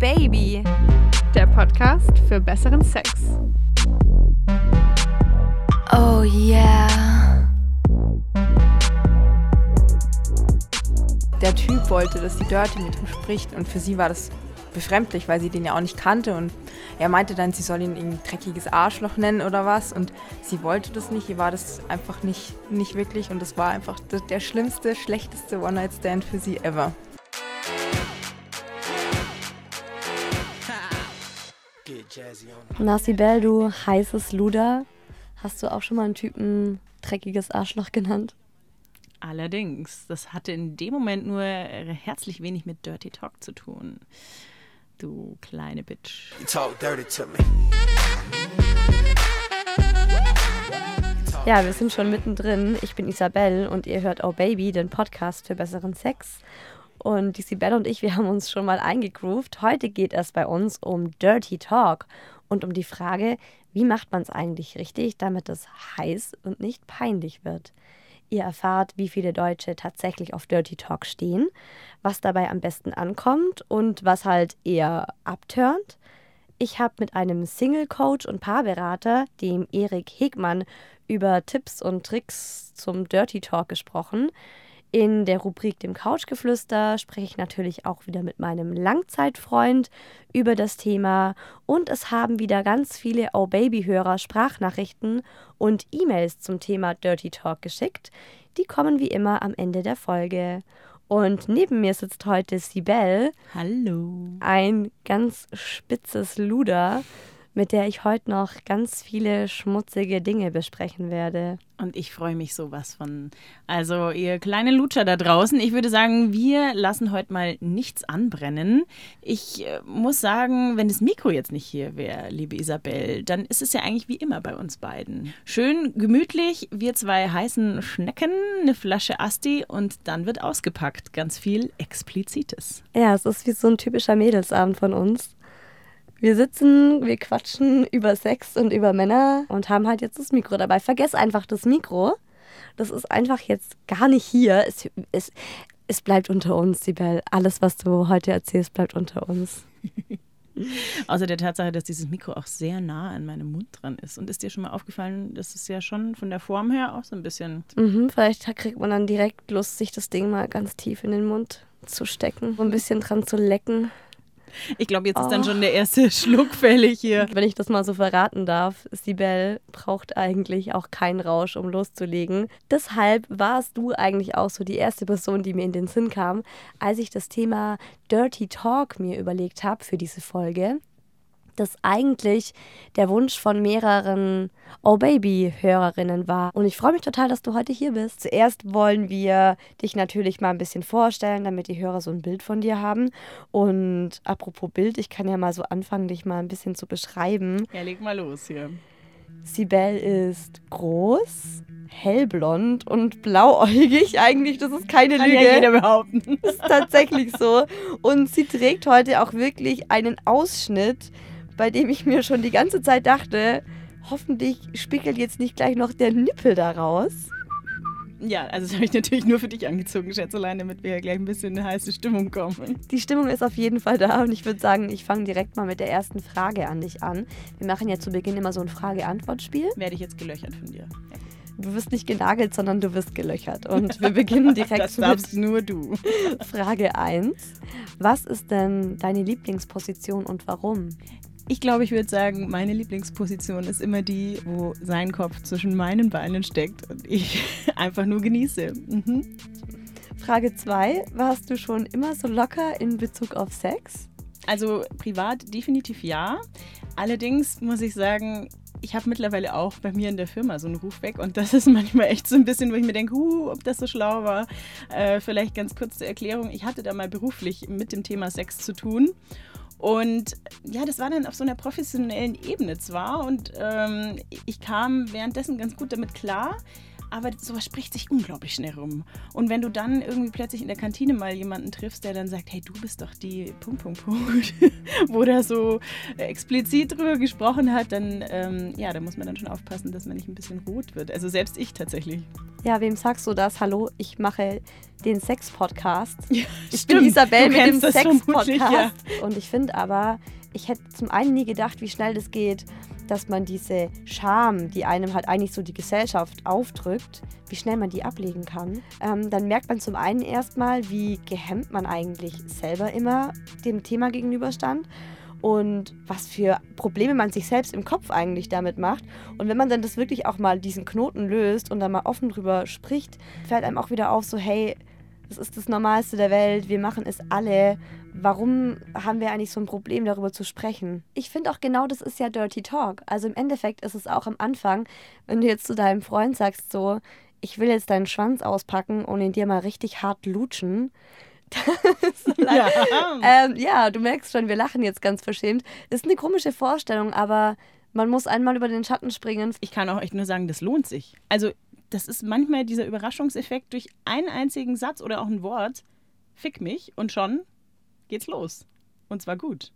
Baby, der Podcast für besseren Sex. Oh yeah. Der Typ wollte, dass die Dirty mit ihm spricht und für sie war das befremdlich, weil sie den ja auch nicht kannte und er meinte dann, sie soll ihn ein dreckiges Arschloch nennen oder was und sie wollte das nicht, ihr war das einfach nicht, nicht wirklich und das war einfach der schlimmste, schlechteste One-Night-Stand für sie ever. Na, Sibel, du heißes Luder, hast du auch schon mal einen Typen dreckiges Arschloch genannt? Allerdings, das hatte in dem Moment nur herzlich wenig mit Dirty Talk zu tun. Du kleine Bitch. You talk dirty to me. Ja, wir sind schon mittendrin. Ich bin Isabel und ihr hört Oh Baby, den Podcast für besseren Sex. Und die Sibel und ich, wir haben uns schon mal eingegroovt. Heute geht es bei uns um Dirty Talk und um die Frage, wie macht man es eigentlich richtig, damit es heiß und nicht peinlich wird. Ihr erfahrt, wie viele Deutsche tatsächlich auf Dirty Talk stehen, was dabei am besten ankommt und was halt eher abturnt. Ich habe mit einem Single-Coach und Paarberater, dem Erik Hegmann, über Tipps und Tricks zum Dirty Talk gesprochen. In der Rubrik dem Couchgeflüster spreche ich natürlich auch wieder mit meinem Langzeitfreund über das Thema und es haben wieder ganz viele Oh Baby Hörer Sprachnachrichten und E-Mails zum Thema Dirty Talk geschickt. Die kommen wie immer am Ende der Folge. Und neben mir sitzt heute Sibel. Hallo. Ein ganz spitzes Luder mit der ich heute noch ganz viele schmutzige Dinge besprechen werde. Und ich freue mich sowas von. Also, ihr kleine Lutscher da draußen, ich würde sagen, wir lassen heute mal nichts anbrennen. Ich äh, muss sagen, wenn das Mikro jetzt nicht hier wäre, liebe Isabel, dann ist es ja eigentlich wie immer bei uns beiden. Schön gemütlich, wir zwei heißen Schnecken, eine Flasche Asti und dann wird ausgepackt. Ganz viel Explizites. Ja, es ist wie so ein typischer Mädelsabend von uns. Wir sitzen, wir quatschen über Sex und über Männer und haben halt jetzt das Mikro dabei. Vergess einfach das Mikro. Das ist einfach jetzt gar nicht hier. Es, es, es bleibt unter uns, Sibel. Alles, was du heute erzählst, bleibt unter uns. Außer der Tatsache, dass dieses Mikro auch sehr nah an meinem Mund dran ist. Und ist dir schon mal aufgefallen, dass es ja schon von der Form her auch so ein bisschen. Mhm, vielleicht kriegt man dann direkt Lust, sich das Ding mal ganz tief in den Mund zu stecken, so ein bisschen dran zu lecken. Ich glaube, jetzt oh. ist dann schon der erste Schluck fällig hier. Wenn ich das mal so verraten darf, Sibel braucht eigentlich auch keinen Rausch, um loszulegen. Deshalb warst du eigentlich auch so die erste Person, die mir in den Sinn kam, als ich das Thema Dirty Talk mir überlegt habe für diese Folge das eigentlich der Wunsch von mehreren Oh Baby-Hörerinnen war. Und ich freue mich total, dass du heute hier bist. Zuerst wollen wir dich natürlich mal ein bisschen vorstellen, damit die Hörer so ein Bild von dir haben. Und apropos Bild, ich kann ja mal so anfangen, dich mal ein bisschen zu beschreiben. Ja, leg mal los hier. Sibel ist groß, hellblond und blauäugig. Eigentlich, das ist keine Kann Lüge. Ja jeder behaupten. Das ist tatsächlich so. Und sie trägt heute auch wirklich einen Ausschnitt, bei dem ich mir schon die ganze Zeit dachte, hoffentlich spiegelt jetzt nicht gleich noch der Nippel da raus. Ja, also das habe ich natürlich nur für dich angezogen, Schätzelein, damit wir gleich ein bisschen in eine heiße Stimmung kommen. Die Stimmung ist auf jeden Fall da und ich würde sagen, ich fange direkt mal mit der ersten Frage an dich an. Wir machen ja zu Beginn immer so ein Frage-Antwort-Spiel. Werde ich jetzt gelöchert von dir. Ja. Du wirst nicht genagelt, sondern du wirst gelöchert. Und wir beginnen direkt das darfst mit nur du. Frage 1. Was ist denn deine Lieblingsposition und warum? Ich glaube, ich würde sagen, meine Lieblingsposition ist immer die, wo sein Kopf zwischen meinen Beinen steckt und ich einfach nur genieße. Mhm. Frage 2. Warst du schon immer so locker in Bezug auf Sex? Also privat definitiv ja. Allerdings muss ich sagen, ich habe mittlerweile auch bei mir in der Firma so einen Ruf weg und das ist manchmal echt so ein bisschen, wo ich mir denke, huh, ob das so schlau war. Äh, vielleicht ganz kurz zur Erklärung. Ich hatte da mal beruflich mit dem Thema Sex zu tun und ja, das war dann auf so einer professionellen Ebene zwar und ähm, ich kam währenddessen ganz gut damit klar, aber sowas spricht sich unglaublich schnell rum. Und wenn du dann irgendwie plötzlich in der Kantine mal jemanden triffst, der dann sagt, hey, du bist doch die Punkt, Punkt, Punkt, wo der so explizit drüber gesprochen hat, dann, ähm, ja, da muss man dann schon aufpassen, dass man nicht ein bisschen rot wird. Also selbst ich tatsächlich. Ja, wem sagst du das? Hallo, ich mache den Sex-Podcast. Ja, ich stimmt. bin Isabel mit dem Sex-Podcast. ja. Und ich finde aber, ich hätte zum einen nie gedacht, wie schnell das geht, dass man diese Scham, die einem halt eigentlich so die Gesellschaft aufdrückt, wie schnell man die ablegen kann. Ähm, dann merkt man zum einen erstmal, wie gehemmt man eigentlich selber immer dem Thema gegenüberstand und was für Probleme man sich selbst im Kopf eigentlich damit macht. Und wenn man dann das wirklich auch mal diesen Knoten löst und dann mal offen drüber spricht, fällt einem auch wieder auf, so hey, das ist das Normalste der Welt, wir machen es alle. Warum haben wir eigentlich so ein Problem, darüber zu sprechen? Ich finde auch genau das ist ja Dirty Talk. Also im Endeffekt ist es auch am Anfang, wenn du jetzt zu deinem Freund sagst, so, ich will jetzt deinen Schwanz auspacken und ihn dir mal richtig hart lutschen. Ja. Ähm, ja, du merkst schon, wir lachen jetzt ganz verschämt. Ist eine komische Vorstellung, aber man muss einmal über den Schatten springen. Ich kann auch echt nur sagen, das lohnt sich. Also, das ist manchmal dieser Überraschungseffekt durch einen einzigen Satz oder auch ein Wort. Fick mich und schon geht's los. Und zwar gut.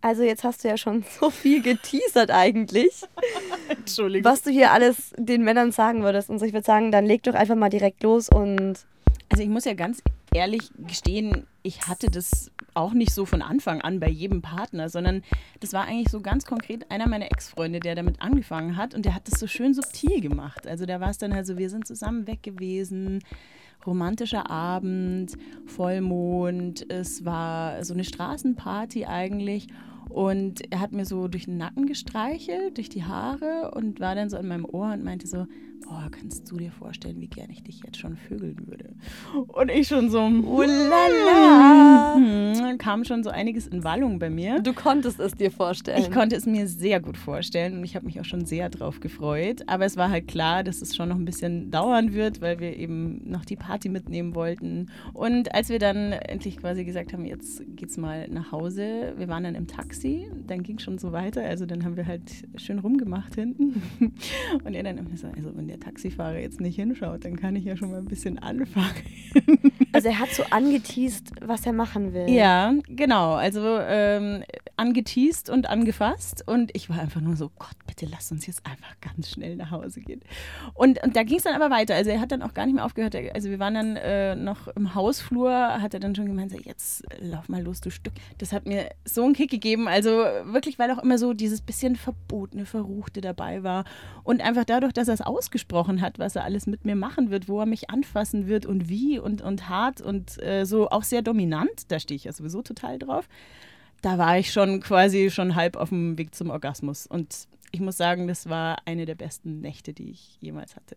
Also jetzt hast du ja schon so viel geteasert eigentlich, Entschuldigung. was du hier alles den Männern sagen würdest. Und so, ich würde sagen, dann leg doch einfach mal direkt los und Also ich muss ja ganz ehrlich gestehen, ich hatte das auch nicht so von Anfang an bei jedem Partner, sondern das war eigentlich so ganz konkret einer meiner Ex-Freunde, der damit angefangen hat und der hat das so schön subtil gemacht. Also da war es dann halt so, wir sind zusammen weg gewesen, romantischer Abend, Vollmond, es war so eine Straßenparty eigentlich und er hat mir so durch den Nacken gestreichelt, durch die Haare und war dann so in meinem Ohr und meinte so, boah, kannst du dir vorstellen, wie gern ich dich jetzt schon vögeln würde? Und ich schon so, Ulala. Hm, kam schon so einiges in Wallung bei mir. du konntest es dir vorstellen. Ich konnte es mir sehr gut vorstellen und ich habe mich auch schon sehr drauf gefreut. Aber es war halt klar, dass es schon noch ein bisschen dauern wird, weil wir eben noch die Party mitnehmen wollten. Und als wir dann endlich quasi gesagt haben, jetzt geht's mal nach Hause, wir waren dann im Taxi, dann ging schon so weiter. Also dann haben wir halt schön rumgemacht hinten. Und er dann immer so, also wenn der Taxifahrer jetzt nicht hinschaut, dann kann ich ja schon mal ein bisschen anfangen. also er hat so angeteased, was er machen will. Ja, genau. Also ähm, angeteased und angefasst. Und ich war einfach nur so, Gott, bitte lass uns jetzt einfach ganz schnell nach Hause gehen. Und, und da ging es dann aber weiter. Also er hat dann auch gar nicht mehr aufgehört. Also wir waren dann äh, noch im Hausflur, hat er dann schon gemeint, so, jetzt lauf mal los, du Stück. Das hat mir so einen Kick gegeben. Also wirklich, weil auch immer so dieses bisschen verbotene, verruchte dabei war. Und einfach dadurch, dass er es ausgesprochen hat, was er alles mit mir machen wird, wo er mich anfassen wird und wie und, und hart und äh, so auch sehr dominant, da stehe ich ja sowieso total drauf. Da war ich schon quasi schon halb auf dem Weg zum Orgasmus. Und ich muss sagen, das war eine der besten Nächte, die ich jemals hatte.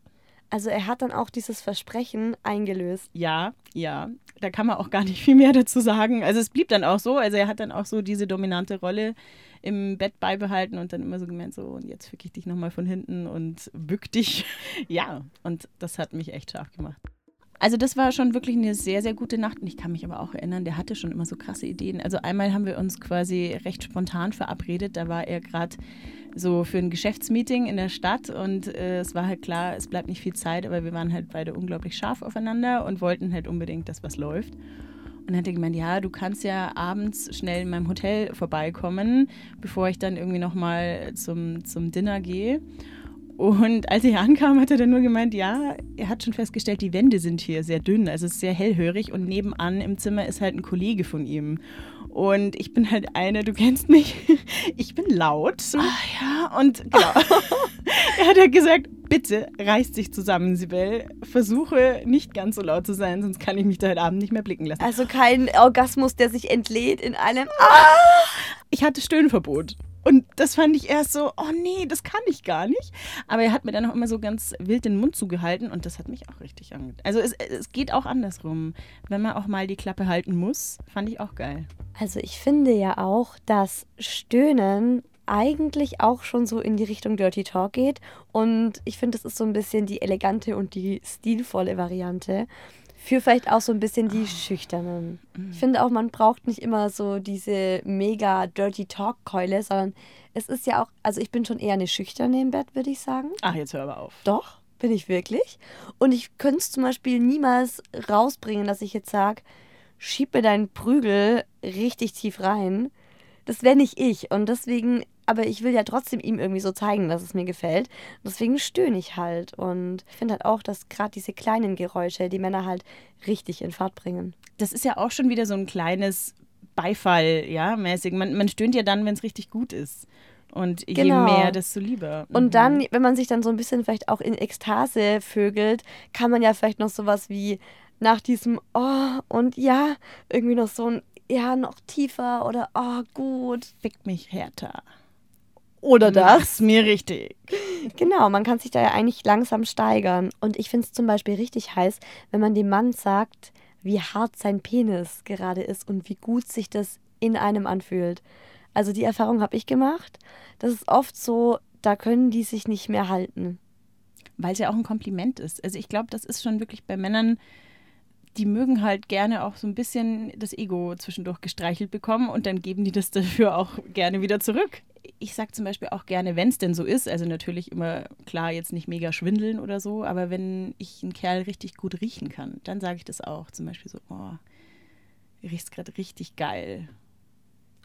Also er hat dann auch dieses Versprechen eingelöst. Ja, ja. Da kann man auch gar nicht viel mehr dazu sagen. Also es blieb dann auch so. Also er hat dann auch so diese dominante Rolle im Bett beibehalten und dann immer so gemeint, so und jetzt fick ich dich nochmal von hinten und bück dich. ja, und das hat mich echt scharf gemacht. Also das war schon wirklich eine sehr, sehr gute Nacht. Und ich kann mich aber auch erinnern, der hatte schon immer so krasse Ideen. Also einmal haben wir uns quasi recht spontan verabredet. Da war er gerade so für ein Geschäftsmeeting in der Stadt und äh, es war halt klar, es bleibt nicht viel Zeit, aber wir waren halt beide unglaublich scharf aufeinander und wollten halt unbedingt, dass was läuft. Und dann hat er gemeint, ja, du kannst ja abends schnell in meinem Hotel vorbeikommen, bevor ich dann irgendwie nochmal zum, zum Dinner gehe. Und als ich ankam, hat er dann nur gemeint, ja, er hat schon festgestellt, die Wände sind hier sehr dünn, also es ist sehr hellhörig und nebenan im Zimmer ist halt ein Kollege von ihm. Und ich bin halt eine, du kennst mich, ich bin laut. Ah ja, und genau. er hat ja gesagt, bitte reiß dich zusammen, Sibel. Versuche nicht ganz so laut zu sein, sonst kann ich mich da heute Abend nicht mehr blicken lassen. Also kein Orgasmus, der sich entlädt in einem. Ich hatte Stöhnverbot. Und das fand ich erst so, oh nee, das kann ich gar nicht. Aber er hat mir dann auch immer so ganz wild den Mund zugehalten und das hat mich auch richtig angetan. Also es, es geht auch andersrum. Wenn man auch mal die Klappe halten muss, fand ich auch geil. Also ich finde ja auch, dass Stöhnen eigentlich auch schon so in die Richtung Dirty Talk geht. Und ich finde, das ist so ein bisschen die elegante und die stilvolle Variante. Für vielleicht auch so ein bisschen die Schüchternen. Ich finde auch, man braucht nicht immer so diese mega Dirty Talk-Keule, sondern es ist ja auch, also ich bin schon eher eine Schüchterne im Bett, würde ich sagen. Ach, jetzt hör aber auf. Doch. Bin ich wirklich. Und ich könnte es zum Beispiel niemals rausbringen, dass ich jetzt sage, schieb mir deinen Prügel richtig tief rein. Das wäre nicht ich. Und deswegen, aber ich will ja trotzdem ihm irgendwie so zeigen, dass es mir gefällt. Deswegen stöhne ich halt. Und ich finde halt auch, dass gerade diese kleinen Geräusche die Männer halt richtig in Fahrt bringen. Das ist ja auch schon wieder so ein kleines Beifall, ja, mäßig. Man, man stöhnt ja dann, wenn es richtig gut ist. Und je Genau. mehr, desto lieber. Und Mhm. dann, wenn man sich dann so ein bisschen vielleicht auch in Ekstase vögelt, kann man ja vielleicht noch sowas wie nach diesem Oh und ja, irgendwie noch so ein Ja, noch tiefer oder Oh, gut. Fickt mich härter. Oder das. Mir richtig. Genau, man kann sich da ja eigentlich langsam steigern. Und ich finde es zum Beispiel richtig heiß, wenn man dem Mann sagt, wie hart sein Penis gerade ist und wie gut sich das in einem anfühlt. Also die Erfahrung habe ich gemacht. Das ist oft so, da können die sich nicht mehr halten. Weil es ja auch ein Kompliment ist. Also ich glaube, das ist schon wirklich bei Männern, die mögen halt gerne auch so ein bisschen das Ego zwischendurch gestreichelt bekommen und dann geben die das dafür auch gerne wieder zurück. Ich sage zum Beispiel auch gerne, wenn es denn so ist, also natürlich immer klar jetzt nicht mega schwindeln oder so, aber wenn ich einen Kerl richtig gut riechen kann, dann sage ich das auch. Zum Beispiel so, oh, riechst gerade richtig geil.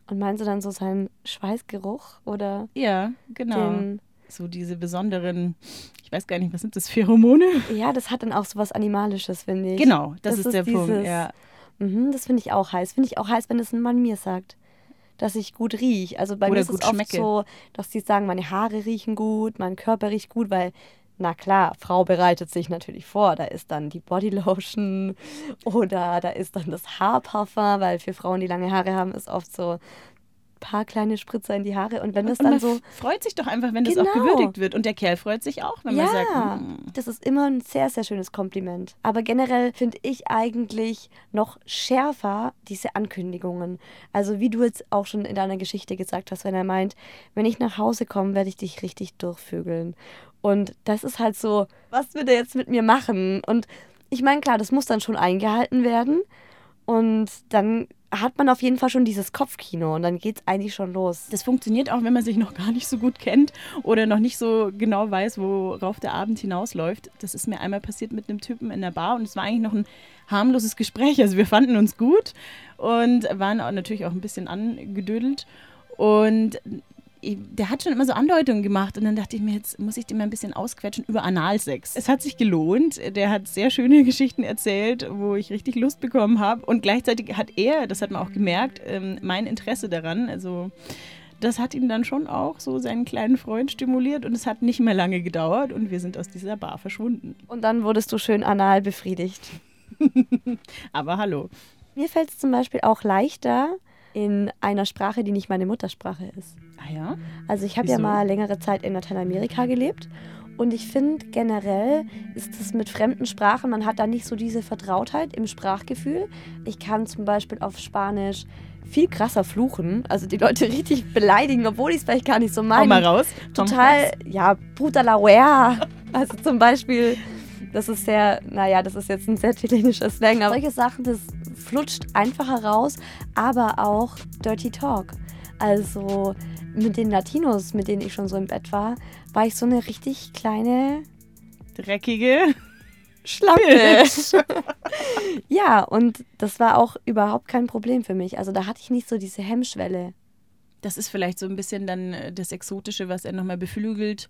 Und meinst du dann so seinen Schweißgeruch oder Ja, genau. den. So diese besonderen, ich weiß gar nicht, was sind das, Pheromone? Ja, das hat dann auch so was Animalisches, finde ich. Genau, das, Das ist, ist der Punkt. dieses- Ja. Mhm, das finde ich auch heiß. Finde ich auch heiß, wenn es ein Mann mir sagt, dass ich gut rieche. Also bei Oder mir ist es oft schmecke. so, dass die sagen, meine Haare riechen gut, mein Körper riecht gut, weil, na klar, Frau bereitet sich natürlich vor. Da ist dann die Bodylotion oder da ist dann das Haarparfum, weil für Frauen, die lange Haare haben, ist oft so paar kleine Spritzer in die Haare. Und wenn das Und dann so. freut sich doch einfach, wenn das auch Genau. gewürdigt wird. Und der Kerl freut sich auch, wenn man sagt, Ja, "Mm, das ist immer ein sehr, sehr schönes Kompliment. Aber generell finde ich eigentlich noch schärfer diese Ankündigungen. Also wie du jetzt auch schon in deiner Geschichte gesagt hast, wenn er meint, wenn ich nach Hause komme, werde ich dich richtig durchvögeln. Und das ist halt so, was wird er jetzt mit mir machen? Und ich meine, klar, das muss dann schon eingehalten werden. Und dann hat man auf jeden Fall schon dieses Kopfkino und dann geht es eigentlich schon los. das funktioniert auch, wenn man sich noch gar nicht so gut kennt oder noch nicht so genau weiß, worauf der Abend hinausläuft. Das ist mir einmal passiert mit einem Typen in der Bar und es war eigentlich noch ein harmloses Gespräch. Also wir fanden uns gut und waren auch natürlich auch ein bisschen angedödelt. Und der hat schon immer so Andeutungen gemacht und dann dachte ich mir, jetzt muss ich dem mal ein bisschen ausquetschen über Analsex. Es hat sich gelohnt. Der hat sehr schöne Geschichten erzählt, wo ich richtig Lust bekommen habe. Und gleichzeitig hat er, das hat man auch gemerkt, ähm, mein Interesse daran. Also das hat ihn dann schon auch so seinen kleinen Freund stimuliert und es hat nicht mehr lange gedauert und wir sind aus dieser Bar verschwunden. Und dann wurdest du schön anal befriedigt. Aber hallo. Mir fällt es zum Beispiel auch leichter in einer Sprache, die nicht meine Muttersprache ist. Ah ja? Also ich habe ja mal längere Zeit in Lateinamerika gelebt und ich finde generell ist es mit fremden Sprachen, man hat da nicht so diese Vertrautheit im Sprachgefühl. Ich kann zum Beispiel auf Spanisch viel krasser fluchen, also die Leute richtig beleidigen, obwohl ich es vielleicht gar nicht so meine. mal raus. Mal total, raus. ja, puta la wea. Also zum Beispiel, das ist sehr, naja, das ist jetzt ein sehr chilenischer Slang, aber solche Sachen, das flutscht einfacher raus, aber auch Dirty Talk. Also mit den Latinos, mit denen ich schon so im Bett war, war ich so eine richtig kleine Dreckige. Schlampe. ja, und das war auch überhaupt kein Problem für mich. Also da hatte ich nicht so diese Hemmschwelle. Das ist vielleicht so ein bisschen dann äh, das Exotische, was er nochmal beflügelt.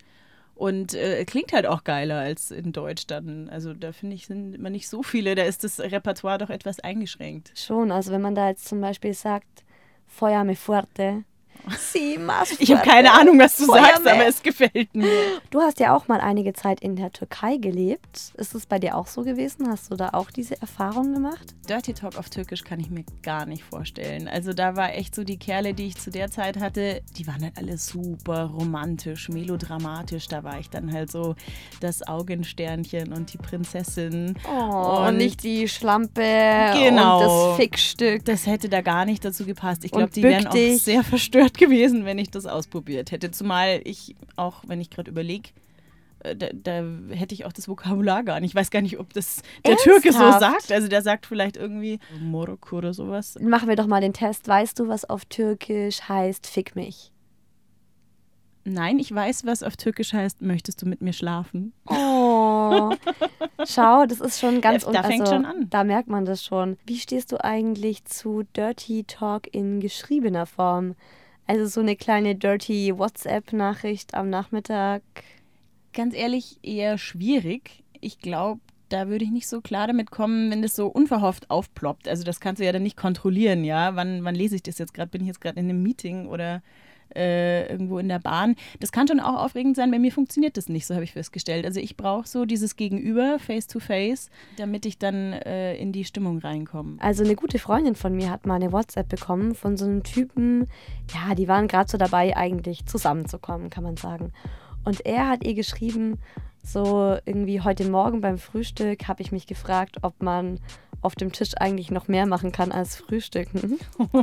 Und äh, klingt halt auch geiler als in Deutsch dann. Also da finde ich, sind immer nicht so viele. Da ist das Repertoire doch etwas eingeschränkt. Schon, also wenn man da jetzt zum Beispiel sagt, Feuerme fuerte. Ich habe keine Ahnung, was du Feuerme. sagst, aber es gefällt mir. Du hast ja auch mal einige Zeit in der Türkei gelebt. Ist es bei dir auch so gewesen? Hast du da auch diese Erfahrung gemacht? Dirty Talk auf Türkisch kann ich mir gar nicht vorstellen. Also da war echt so die Kerle, die ich zu der Zeit hatte, die waren halt alle super romantisch, melodramatisch. Da war ich dann halt so das Augensternchen und die Prinzessin. Oh, Und- nicht die Schlampe Genau. und das Fickstück. Das hätte da gar nicht dazu gepasst. Ich glaube, die wären auch sehr verstört gewesen, wenn ich das ausprobiert hätte. Zumal ich auch, wenn ich gerade überlege, da, da hätte ich auch das Vokabular gar nicht. Ich weiß gar nicht, ob das der Türke so Ernsthaft? sagt. Also der sagt vielleicht irgendwie Moroko oder sowas. Machen wir doch mal den Test. Weißt du, was auf Türkisch heißt Fick mich? Nein, ich weiß, was auf Türkisch heißt, möchtest du mit mir schlafen? Oh, schau, das ist schon ganz... Da- da fängt also, schon an. Da merkt man das schon. Wie stehst du eigentlich zu Dirty Talk in geschriebener Form? Also so eine kleine Dirty WhatsApp-Nachricht am Nachmittag. Ganz ehrlich, eher schwierig. Ich glaube, da würde ich nicht so klar damit kommen, wenn das so unverhofft aufploppt. Also das kannst du ja dann nicht kontrollieren, ja. Wann, wann lese ich das jetzt gerade? Bin ich jetzt gerade in einem Meeting oder äh, irgendwo in der Bahn? Das kann schon auch aufregend sein. Bei mir funktioniert das nicht, so habe ich festgestellt. Also ich brauche so dieses Gegenüber, face to face, damit ich dann äh, in die Stimmung reinkomme. Also eine gute Freundin von mir hat mal eine WhatsApp bekommen von so einem Typen, ja, die waren gerade so dabei, eigentlich zusammenzukommen, kann man sagen. Und er hat ihr geschrieben, so irgendwie heute Morgen beim Frühstück habe ich mich gefragt, ob man auf dem Tisch eigentlich noch mehr machen kann als frühstücken.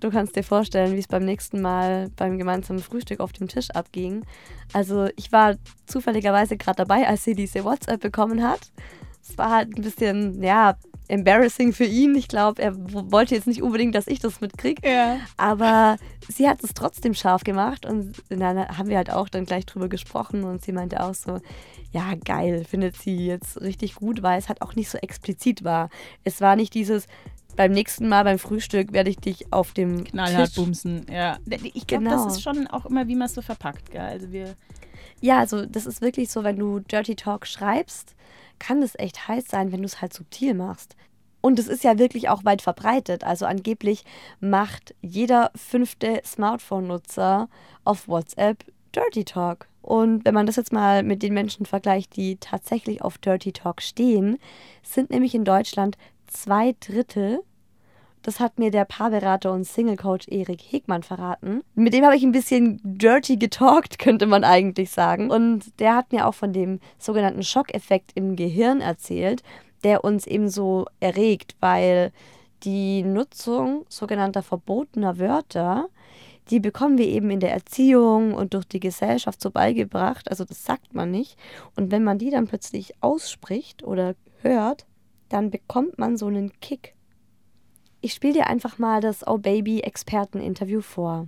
Du kannst dir vorstellen, wie es beim nächsten Mal beim gemeinsamen Frühstück auf dem Tisch abging. Also ich war zufälligerweise gerade dabei, als sie diese WhatsApp bekommen hat. Es war halt ein bisschen, ja, embarrassing für ihn. Ich glaube, er wollte jetzt nicht unbedingt, dass ich das mitkriege. Ja. Aber sie hat es trotzdem scharf gemacht und dann haben wir halt auch dann gleich drüber gesprochen und sie meinte auch so, ja geil, findet sie jetzt richtig gut, weil es halt auch nicht so explizit war. Es war nicht dieses, beim nächsten Mal beim Frühstück werde ich dich auf dem Knallhart Tisch bumsen, ja. Ich glaube, Genau. das ist schon auch immer, wie man es so verpackt, gell? Also wir Ja, also das ist wirklich so, wenn du Dirty Talk schreibst, kann das echt heiß sein, wenn du es halt subtil machst. Und es ist ja wirklich auch weit verbreitet. Also angeblich macht jeder fünfte Smartphone-Nutzer auf WhatsApp Dirty Talk. Und wenn man das jetzt mal mit den Menschen vergleicht, die tatsächlich auf Dirty Talk stehen, sind nämlich in Deutschland zwei Drittel das hat mir der Paarberater und Single-Coach Erik Hegmann verraten. Mit dem habe ich ein bisschen dirty getalkt, könnte man eigentlich sagen. Und der hat mir auch von dem sogenannten Schockeffekt im Gehirn erzählt, der uns eben so erregt, weil die Nutzung sogenannter verbotener Wörter, die bekommen wir eben in der Erziehung und durch die Gesellschaft so beigebracht. Also das sagt man nicht. Und wenn man die dann plötzlich ausspricht oder hört, dann bekommt man so einen Kick. Ich spiele dir einfach mal das Oh Baby Experteninterview vor.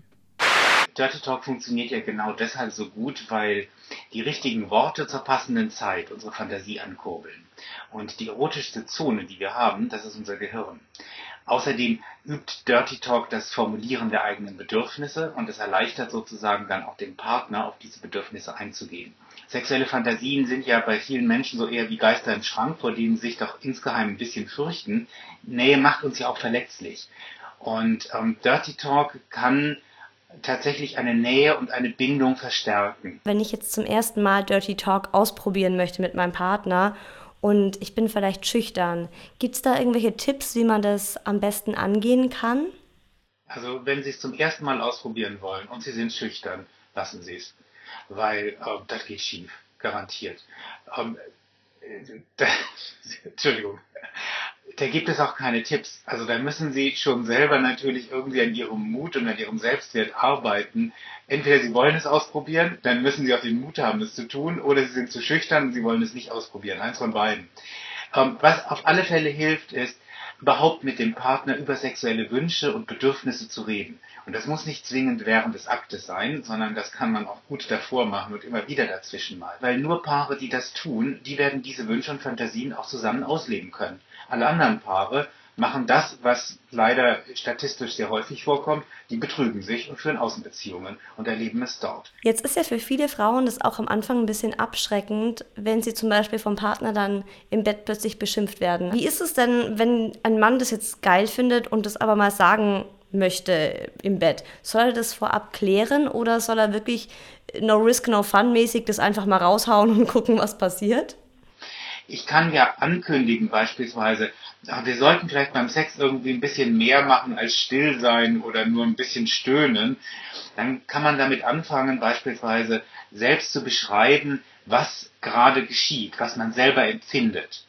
Dirty Talk funktioniert ja genau deshalb so gut, weil die richtigen Worte zur passenden Zeit unsere Fantasie ankurbeln. Und die erotischste Zone, die wir haben, das ist unser Gehirn. Außerdem übt Dirty Talk das Formulieren der eigenen Bedürfnisse und es erleichtert sozusagen dann auch dem Partner, auf diese Bedürfnisse einzugehen. Sexuelle Fantasien sind ja bei vielen Menschen so eher wie Geister im Schrank, vor denen sie sich doch insgeheim ein bisschen fürchten. Nähe macht uns ja auch verletzlich. Und ähm, Dirty Talk kann tatsächlich eine Nähe und eine Bindung verstärken. Wenn ich jetzt zum ersten Mal Dirty Talk ausprobieren möchte mit meinem Partner und ich bin vielleicht schüchtern, gibt es da irgendwelche Tipps, wie man das am besten angehen kann? Also wenn Sie es zum ersten Mal ausprobieren wollen und Sie sind schüchtern, lassen Sie es. Weil äh, das geht schief, garantiert. Ähm, äh, da, Entschuldigung. Da gibt es auch keine Tipps. Also da müssen Sie schon selber natürlich irgendwie an Ihrem Mut und an Ihrem Selbstwert arbeiten. Entweder Sie wollen es ausprobieren, dann müssen Sie auch den Mut haben, es zu tun, oder Sie sind zu schüchtern und Sie wollen es nicht ausprobieren. Eins von beiden. Ähm, was auf alle Fälle hilft, ist, überhaupt mit dem Partner über sexuelle Wünsche und Bedürfnisse zu reden. Und das muss nicht zwingend während des Aktes sein, sondern das kann man auch gut davor machen und immer wieder dazwischen mal. Weil nur Paare, die das tun, die werden diese Wünsche und Fantasien auch zusammen ausleben können. Alle anderen Paare machen das, was leider statistisch sehr häufig vorkommt, die betrügen sich und führen Außenbeziehungen und erleben es dort. Jetzt ist ja für viele Frauen das auch am Anfang ein bisschen abschreckend, wenn sie zum Beispiel vom Partner dann im Bett plötzlich beschimpft werden. Wie ist es denn, wenn ein Mann das jetzt geil findet und das aber mal sagen möchte im Bett? Soll er das vorab klären oder soll er wirklich no risk, no fun mäßig das einfach mal raushauen und gucken, was passiert? Ich kann ja ankündigen beispielsweise, ach, wir sollten vielleicht beim Sex irgendwie ein bisschen mehr machen als still sein oder nur ein bisschen stöhnen. Dann kann man damit anfangen, beispielsweise selbst zu beschreiben, was gerade geschieht, was man selber empfindet.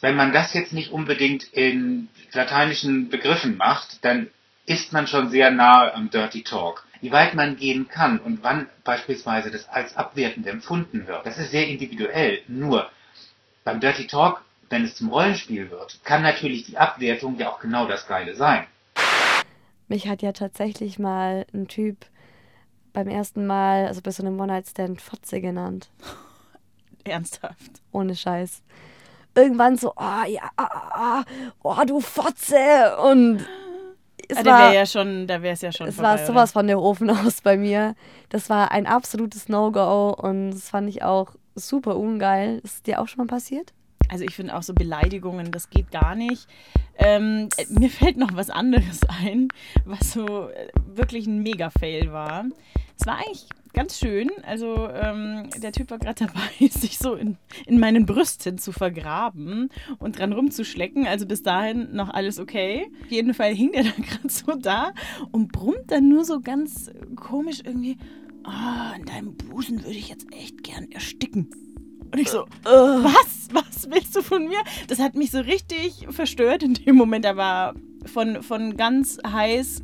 Wenn man das jetzt nicht unbedingt in lateinischen Begriffen macht, dann ist man schon sehr nahe am Dirty Talk. Wie weit man gehen kann und wann beispielsweise das als abwertend empfunden wird, das ist sehr individuell. Nur beim Dirty Talk, wenn es zum Rollenspiel wird, kann natürlich die Abwertung ja auch genau das Geile sein. Mich hat ja tatsächlich mal ein Typ beim ersten Mal, also bei so einem One-Night-Stand, Fotze genannt. Ernsthaft. Ohne Scheiß. Irgendwann so, oh ja, ah, ah, oh du Fotze. Und es Ah, war, ja schon, da wäre es ja schon es vorbei, war sowas von der Ofen aus bei mir. Das war ein absolutes No-Go und das fand ich auch super ungeil. Ist dir auch schon mal passiert? Also ich finde auch so Beleidigungen, das geht gar nicht. Ähm, äh, mir fällt noch was anderes ein, was so äh, wirklich ein Mega-Fail war. Es war eigentlich ganz schön. Also ähm, der Typ war gerade dabei, sich so in, in meinen Brüsten zu vergraben und dran rumzuschlecken. Also bis dahin noch alles okay. Auf jeden Fall hing der da gerade so da und brummt dann nur so ganz komisch irgendwie, ah, in deinem Busen würde ich jetzt echt gern ersticken. Und ich so, was? Was willst du von mir? Das hat mich so richtig verstört in dem Moment. Er war von, von ganz heiß,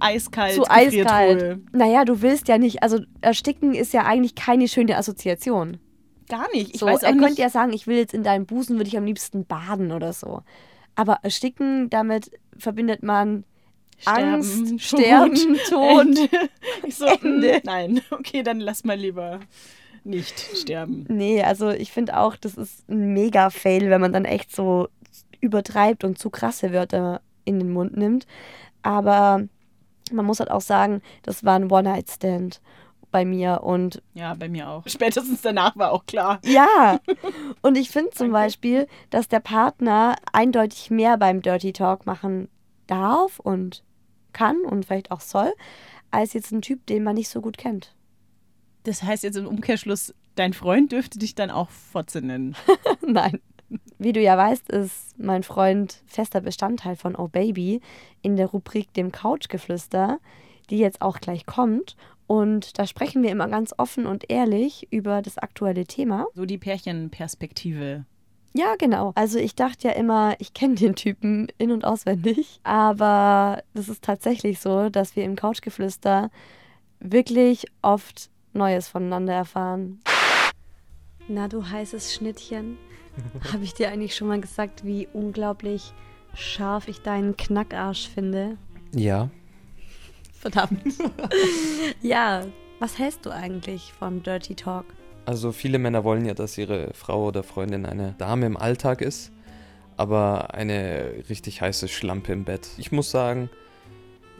eiskalt. Zu eiskalt. Naja, du willst ja nicht, also ersticken ist ja eigentlich keine schöne Assoziation. Gar nicht. Ich so, weiß auch er nicht. könnte ja sagen, ich will jetzt in deinem Busen, würde ich am liebsten baden oder so. Aber ersticken, damit verbindet man Angst, Sterben, Tod. Ende. Ich so, Ende. mm, Nein, okay, dann lass mal lieber nicht sterben. Nee, also ich finde auch, das ist ein Mega-Fail, wenn man dann echt so übertreibt und zu krasse Wörter in den Mund nimmt. Aber man muss halt auch sagen, das war ein One-Night-Stand bei mir und Ja, bei mir auch. Spätestens danach war auch klar. Ja, und ich finde zum Beispiel, dass der Partner eindeutig mehr beim Dirty Talk machen darf und kann und vielleicht auch soll, als jetzt ein Typ, den man nicht so gut kennt. Das heißt jetzt im Umkehrschluss, dein Freund dürfte dich dann auch Fotze nennen. Nein. Wie du ja weißt, ist mein Freund fester Bestandteil von Oh Baby in der Rubrik dem Couchgeflüster, die jetzt auch gleich kommt. Und da sprechen wir immer ganz offen und ehrlich über das aktuelle Thema. So die Pärchenperspektive. Ja, genau. Also ich dachte ja immer, ich kenne den Typen in- und auswendig. Aber es ist tatsächlich so, dass wir im Couchgeflüster wirklich oft Neues voneinander erfahren. Na, du heißes Schnittchen. Habe ich dir eigentlich schon mal gesagt, wie unglaublich scharf ich deinen Knackarsch finde? Ja, Verdammt. ja, was hältst du eigentlich von Dirty Talk? Also viele Männer wollen ja, dass ihre Frau oder Freundin eine Dame im Alltag ist, aber eine richtig heiße Schlampe im Bett. Ich muss sagen,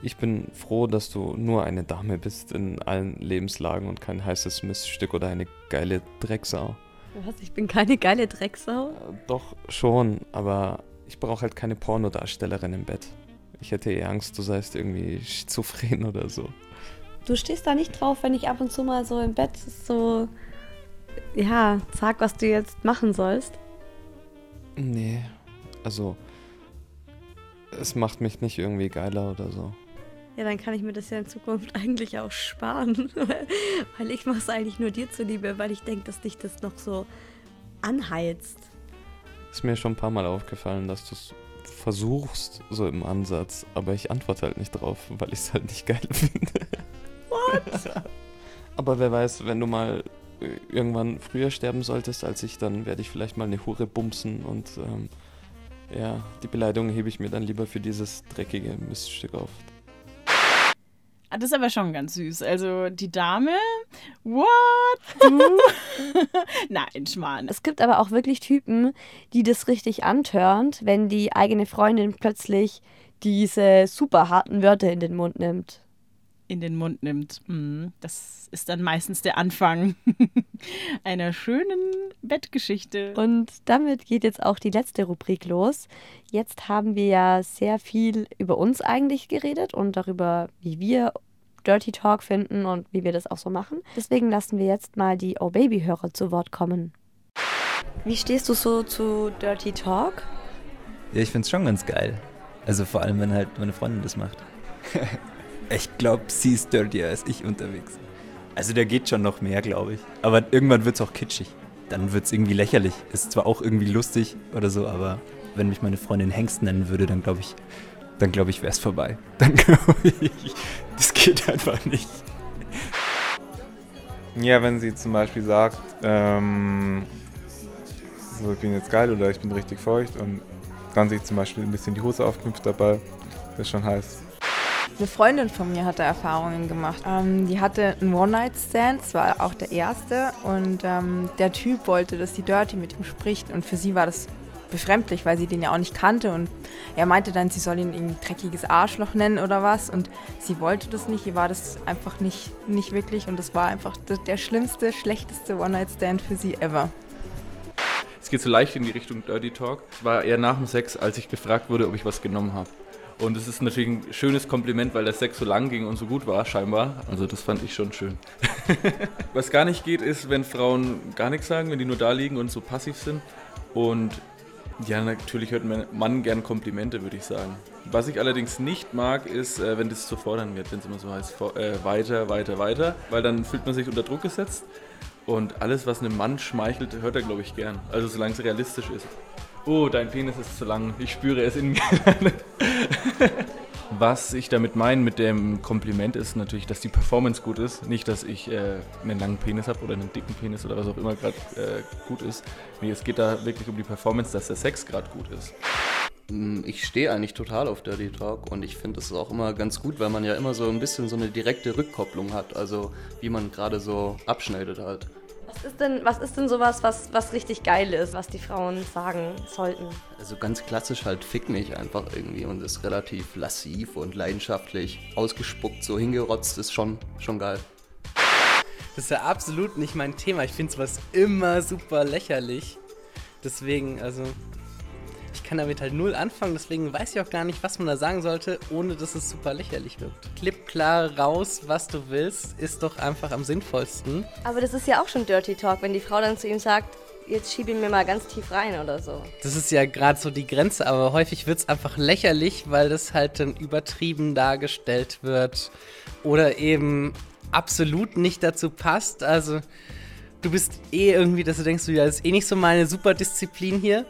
ich bin froh, dass du nur eine Dame bist in allen Lebenslagen und kein heißes Miststück oder eine geile Drecksau. Was, ich bin keine geile Drecksau? Doch schon, aber ich brauche halt keine Pornodarstellerin im Bett. Ich hätte eher Angst, du seist irgendwie schizophren oder so. Du stehst da nicht drauf, wenn ich ab und zu mal so im Bett so, ja, sag, was du jetzt machen sollst. Nee, also es macht mich nicht irgendwie geiler oder so. Ja, dann kann ich mir das ja in Zukunft eigentlich auch sparen. weil ich mache es eigentlich nur dir zuliebe, weil ich denke, dass dich das noch so anheizt. Ist mir schon ein paar Mal aufgefallen, dass du es versuchst, so im Ansatz, aber ich antworte halt nicht drauf, weil ich es halt nicht geil finde. What? aber wer weiß, wenn du mal irgendwann früher sterben solltest als ich, dann werde ich vielleicht mal eine Hure bumsen und ähm, ja, die Beleidigung hebe ich mir dann lieber für dieses dreckige Miststück auf. Ah, das ist aber schon ganz süß. Also die Dame, what? Du? Nein, Schmarrn. Es gibt aber auch wirklich Typen, die das richtig antörnt, wenn die eigene Freundin plötzlich diese super harten Wörter in den Mund nimmt. In den Mund nimmt. Hm, Das ist dann meistens der Anfang einer schönen Bettgeschichte. Und damit geht jetzt auch die letzte Rubrik los. Jetzt haben wir ja sehr viel über uns eigentlich geredet und darüber, wie wir Dirty Talk finden und wie wir das auch so machen. Deswegen lassen wir jetzt mal die Oh Baby-Hörer zu Wort kommen. Wie stehst du so zu Dirty Talk? Ja, ich find's schon ganz geil. Also vor allem, wenn halt meine Freundin das macht. ich glaube, sie ist dirtier als ich unterwegs. Also da geht schon noch mehr, glaube ich. Aber irgendwann wird's auch kitschig. Dann wird's irgendwie lächerlich. Ist zwar auch irgendwie lustig oder so, aber wenn mich meine Freundin Hengst nennen würde, dann glaube ich, dann glaube ich, wär's vorbei. Dann glaube ich, das geht einfach nicht. Ja, wenn sie zum Beispiel sagt, ähm, so, ich bin jetzt geil oder ich bin richtig feucht und dann sich zum Beispiel ein bisschen die Hose aufknüpft dabei, das ist schon heiß. Eine Freundin von mir hatte Erfahrungen gemacht. Ähm, die hatte einen One-Night-Stand, das war auch der erste. Und ähm, der Typ wollte, dass die Dirty mit ihm spricht. Und für sie war das befremdlich, weil sie den ja auch nicht kannte. Und er meinte dann, sie soll ihn ein dreckiges Arschloch nennen oder was. Und sie wollte das nicht. Ihr war das einfach nicht, nicht wirklich. Und das war einfach der schlimmste, schlechteste One-Night-Stand für sie ever. Es geht so leicht in die Richtung Dirty Talk. Es war eher nach dem Sex, als ich gefragt wurde, ob ich was genommen habe. Und es ist natürlich ein schönes Kompliment, weil der Sex so lang ging und so gut war, scheinbar. Also das fand ich schon schön. Was gar nicht geht, ist, wenn Frauen gar nichts sagen, wenn die nur da liegen und so passiv sind. Und ja, natürlich hört mein Mann gern Komplimente, würde ich sagen. Was ich allerdings nicht mag, ist, äh, wenn das zu fordern wird, wenn es immer so heißt, äh, weiter, weiter, weiter, weil dann fühlt man sich unter Druck gesetzt. Und alles, was einem Mann schmeichelt, hört er, glaube ich, gern. Also solange es realistisch ist. Oh, dein Penis ist zu lang. Ich spüre es in mir. Was ich damit meine mit dem Kompliment ist natürlich, dass die Performance gut ist. Nicht, dass ich äh, einen langen Penis habe oder einen dicken Penis oder was auch immer gerade äh, gut ist. Nee, es geht da wirklich um die Performance, dass der Sex gerade gut ist. Mm, ich stehe eigentlich total auf Dirty Talk und ich finde es auch immer ganz gut, weil man ja immer so ein bisschen so eine direkte Rückkopplung hat. Also wie man gerade so abschneidet halt. Was ist denn, was ist denn sowas, was, was richtig geil ist, was die Frauen sagen sollten? Also ganz klassisch halt fick mich einfach irgendwie und ist relativ lassiv und leidenschaftlich ausgespuckt, so hingerotzt ist schon, schon geil. Das ist ja absolut nicht mein Thema. Ich finde sowas immer super lächerlich. Deswegen, also kann damit halt null anfangen, deswegen weiß ich auch gar nicht, was man da sagen sollte, ohne dass es super lächerlich wirkt. Klipp klar raus, was du willst, ist doch einfach am sinnvollsten. Aber das ist ja auch schon Dirty Talk, wenn die Frau dann zu ihm sagt, jetzt schieb ihn mir mal ganz tief rein oder so. Das ist ja gerade so die Grenze, aber häufig wird es einfach lächerlich, weil das halt dann übertrieben dargestellt wird oder eben absolut nicht dazu passt. Also du bist eh irgendwie, dass du denkst, ja, das ist eh nicht so meine Superdisziplin hier.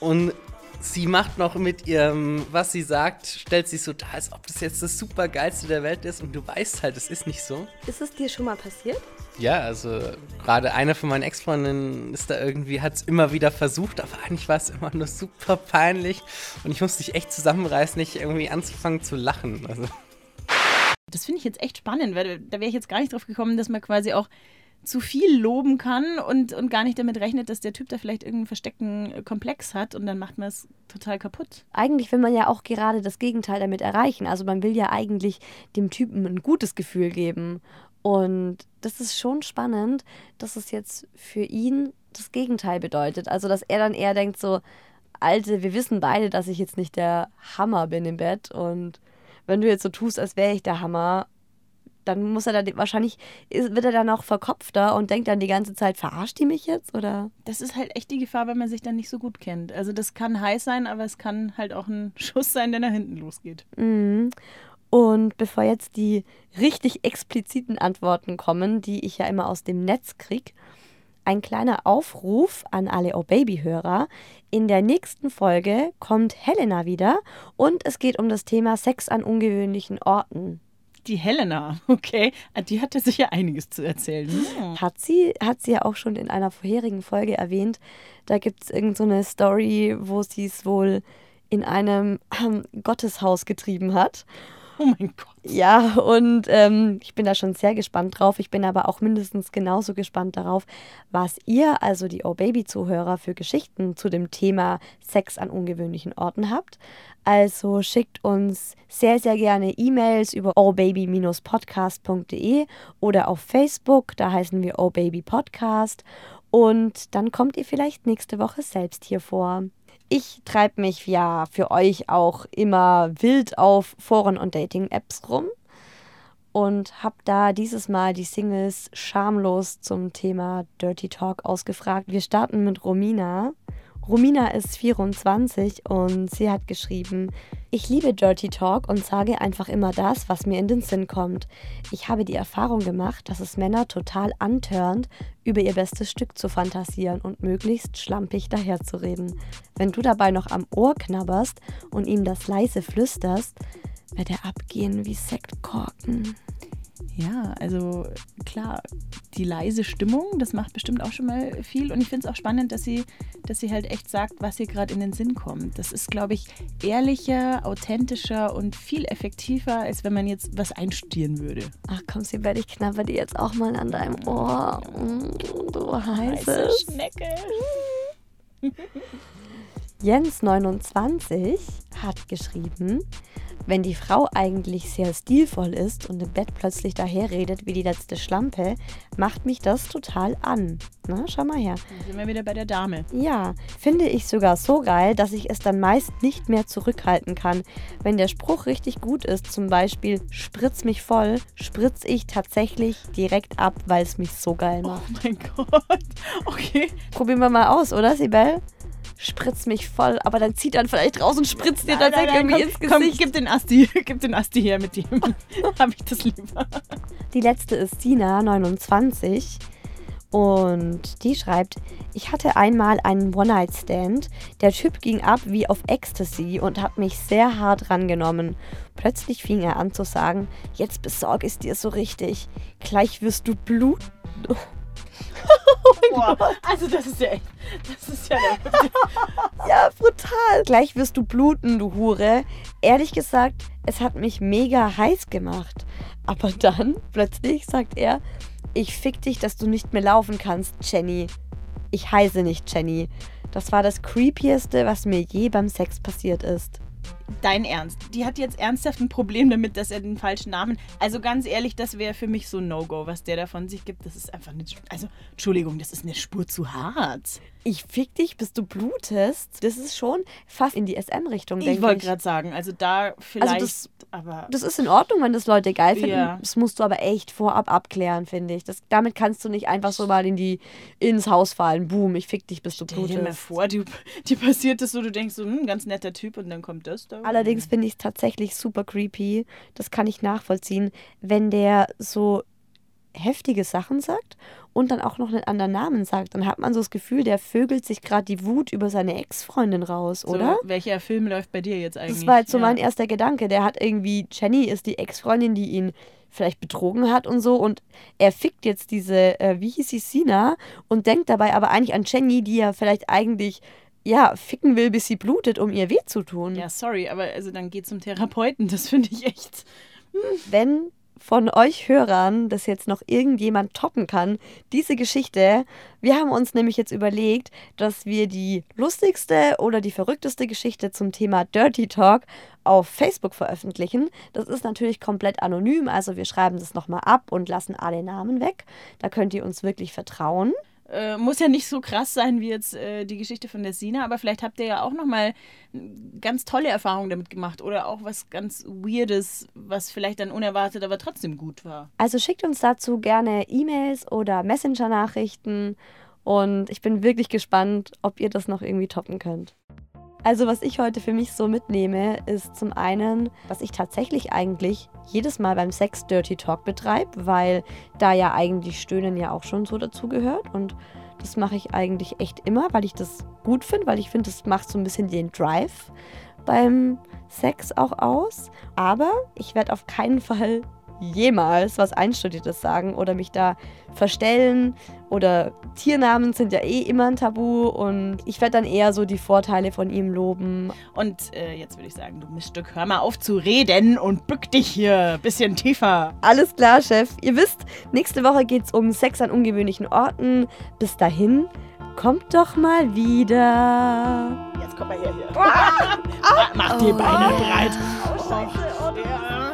Und sie macht noch mit ihrem, was sie sagt, stellt sich so dar, als ob das jetzt das super geilste der Welt ist und du weißt halt, es ist nicht so. Ist es dir schon mal passiert? Ja, also gerade eine von meinen Ex-Freundinnen ist da irgendwie, hat es immer wieder versucht, aber eigentlich war es immer nur super peinlich und ich musste mich echt zusammenreißen, nicht irgendwie anzufangen zu lachen. Also. Das finde ich jetzt echt spannend, weil da wäre ich jetzt gar nicht drauf gekommen, dass man quasi auch zu viel loben kann und, und gar nicht damit rechnet, dass der Typ da vielleicht irgendeinen versteckten äh, Komplex hat und dann macht man es total kaputt. Eigentlich will man ja auch gerade das Gegenteil damit erreichen. Also man will ja eigentlich dem Typen ein gutes Gefühl geben. Und das ist schon spannend, dass es jetzt für ihn das Gegenteil bedeutet. Also dass er dann eher denkt so, Alte, wir wissen beide, dass ich jetzt nicht der Hammer bin im Bett und wenn du jetzt so tust, als wäre ich der Hammer, dann muss er dann wahrscheinlich, wird er dann auch verkopfter und denkt dann die ganze Zeit, verarscht die mich jetzt? Oder? Das ist halt echt die Gefahr, wenn man sich dann nicht so gut kennt. Also das kann heiß sein, aber es kann halt auch ein Schuss sein, der nach hinten losgeht. Mhm. Und bevor jetzt die richtig expliziten Antworten kommen, die ich ja immer aus dem Netz kriege, ein kleiner Aufruf an alle Oh Baby-Hörer. In der nächsten Folge kommt Helena wieder und es geht um das Thema Sex an ungewöhnlichen Orten die Helena, okay. Ah, die hatte sicher einiges zu erzählen. Hm. Hat sie, hat sie ja auch schon in einer vorherigen Folge erwähnt. Da gibt es irgendeine so Story, wo sie es wohl in einem ähm, Gotteshaus getrieben hat. Oh mein Gott. Ja, und ähm, ich bin da schon sehr gespannt drauf. Ich bin aber auch mindestens genauso gespannt darauf, was ihr, also die Oh Baby-Zuhörer, für Geschichten zu dem Thema Sex an ungewöhnlichen Orten habt. Also schickt uns sehr, sehr gerne E-Mails über ohbaby-podcast.de oder auf Facebook, da heißen wir Oh Baby Podcast. Und dann kommt ihr vielleicht nächste Woche selbst hier vor. Ich treibe mich ja für euch auch immer wild auf Foren und Dating-Apps rum und habe da dieses Mal die Singles schamlos zum Thema Dirty Talk ausgefragt. Wir starten mit Romina. Romina ist 24 und sie hat geschrieben, ich liebe Dirty Talk und sage einfach immer das, was mir in den Sinn kommt. Ich habe die Erfahrung gemacht, dass es Männer total antörnt, über ihr bestes Stück zu fantasieren und möglichst schlampig daherzureden. Wenn du dabei noch am Ohr knabberst und ihm das leise flüsterst, wird er abgehen wie Sektkorken. Ja, also klar, die leise Stimmung, das macht bestimmt auch schon mal viel. Und ich finde es auch spannend, dass sie, dass sie halt echt sagt, was ihr gerade in den Sinn kommt. Das ist, glaube ich, ehrlicher, authentischer und viel effektiver, als wenn man jetzt was einstudieren würde. Ach komm, Sibel, ich knabber dir jetzt auch mal an deinem Ohr. Mm, Du heißes. Heiße Schnecke. Jens29 hat geschrieben, wenn die Frau eigentlich sehr stilvoll ist und im Bett plötzlich daherredet wie die letzte Schlampe, macht mich das total an. Na, schau mal her. Dann sind wir wieder bei der Dame. Ja, finde ich sogar so geil, dass ich es dann meist nicht mehr zurückhalten kann. Wenn der Spruch richtig gut ist, zum Beispiel spritz mich voll, spritz ich tatsächlich direkt ab, weil es mich so geil macht. Oh mein Gott. Okay. Probieren wir mal aus, oder, Sibel? Spritz mich voll, aber dann zieht dann vielleicht raus und spritzt dir tatsächlich nein, nein, irgendwie komm, ins komm, Gesicht. gib den Asti, gib den Asti her mit dem. Habe ich das lieber. Die letzte ist Sina, 29. Und die schreibt, ich hatte einmal einen One-Night-Stand. Der Typ ging ab wie auf Ecstasy und hat mich sehr hart rangenommen. Plötzlich fing er an zu sagen, jetzt besorg es dir so richtig. Gleich wirst du Blut... Boah, also das ist ja echt, das ist ja Ja, brutal. Gleich wirst du bluten, du Hure. Ehrlich gesagt, es hat mich mega heiß gemacht. Aber dann, plötzlich, sagt er, ich fick dich, dass du nicht mehr laufen kannst, Jenny. Ich heiße nicht Jenny. Das war das Creepieste, was mir je beim Sex passiert ist. Dein Ernst. Die hat jetzt ernsthaft ein Problem damit, dass er den falschen Namen. Also ganz ehrlich, das wäre für mich so ein No-Go, was der da von sich gibt. Das ist einfach eine. Also, Entschuldigung, das ist eine Spur zu hart. Ich fick dich, bis du blutest. Das ist schon fast in die SM-Richtung, denke Ich ich. wollte gerade sagen, also da vielleicht. das- aber Das ist in Ordnung, wenn das Leute geil finden. Ja. Das musst du aber echt vorab abklären, finde ich. Das, damit kannst du nicht einfach so mal in die, ins Haus fallen. Boom, ich fick dich, bis du stell dir mal blutest. vor, dir passiert das so, du denkst so, hm, ganz netter Typ und dann kommt das da. Allerdings finde ich es tatsächlich super creepy. Das kann ich nachvollziehen, wenn der so heftige Sachen sagt und dann auch noch einen anderen Namen sagt. Dann hat man so das Gefühl, der vögelt sich gerade die Wut über seine Ex-Freundin raus, so, oder? Welcher Film läuft bei dir jetzt eigentlich? Das war jetzt so Ja. mein erster Gedanke. Der hat irgendwie, Jenny ist die Ex-Freundin, die ihn vielleicht betrogen hat und so. Und er fickt jetzt diese, äh, wie hieß sie, Sina, und denkt dabei aber eigentlich an Jenny, die er vielleicht eigentlich, ja, ficken will, bis sie blutet, um ihr weh zu tun. Ja, sorry, aber also dann geh zum Therapeuten. Das finde ich echt. Wenn von euch Hörern das jetzt noch irgendjemand toppen kann, diese Geschichte. Wir haben uns nämlich jetzt überlegt, dass wir die lustigste oder die verrückteste Geschichte zum Thema Dirty Talk auf Facebook veröffentlichen. Das ist natürlich komplett anonym, also wir schreiben das nochmal ab und lassen alle Namen weg. Da könnt ihr uns wirklich vertrauen. Äh, muss ja nicht so krass sein wie jetzt äh, die Geschichte von der Sina, aber vielleicht habt ihr ja auch nochmal ganz tolle Erfahrungen damit gemacht oder auch was ganz Weirdes, was vielleicht dann unerwartet, aber trotzdem gut war. Also schickt uns dazu gerne E-Mails oder Messenger-Nachrichten und ich bin wirklich gespannt, ob ihr das noch irgendwie toppen könnt. Also was ich heute für mich so mitnehme, ist zum einen, dass ich tatsächlich eigentlich jedes Mal beim Sex Dirty Talk betreibe, weil da ja eigentlich Stöhnen ja auch schon so dazugehört und das mache ich eigentlich echt immer, weil ich das gut finde, weil ich finde, das macht so ein bisschen den Drive beim Sex auch aus. Aber ich werde auf keinen Fall jemals was Einstudiertes sagen oder mich da verstellen oder Tiernamen sind ja eh immer ein Tabu und ich werde dann eher so die Vorteile von ihm loben. Und äh, jetzt würde ich sagen, du Miststück, hör mal auf zu reden und bück dich hier ein bisschen tiefer. Alles klar, Chef. Ihr wisst, nächste Woche geht's um Sex an ungewöhnlichen Orten. Bis dahin, kommt doch mal wieder. Jetzt komm mal her hier. Mach die Beine breit. Oh, scheiße. Ja, ich. Gut. Ah.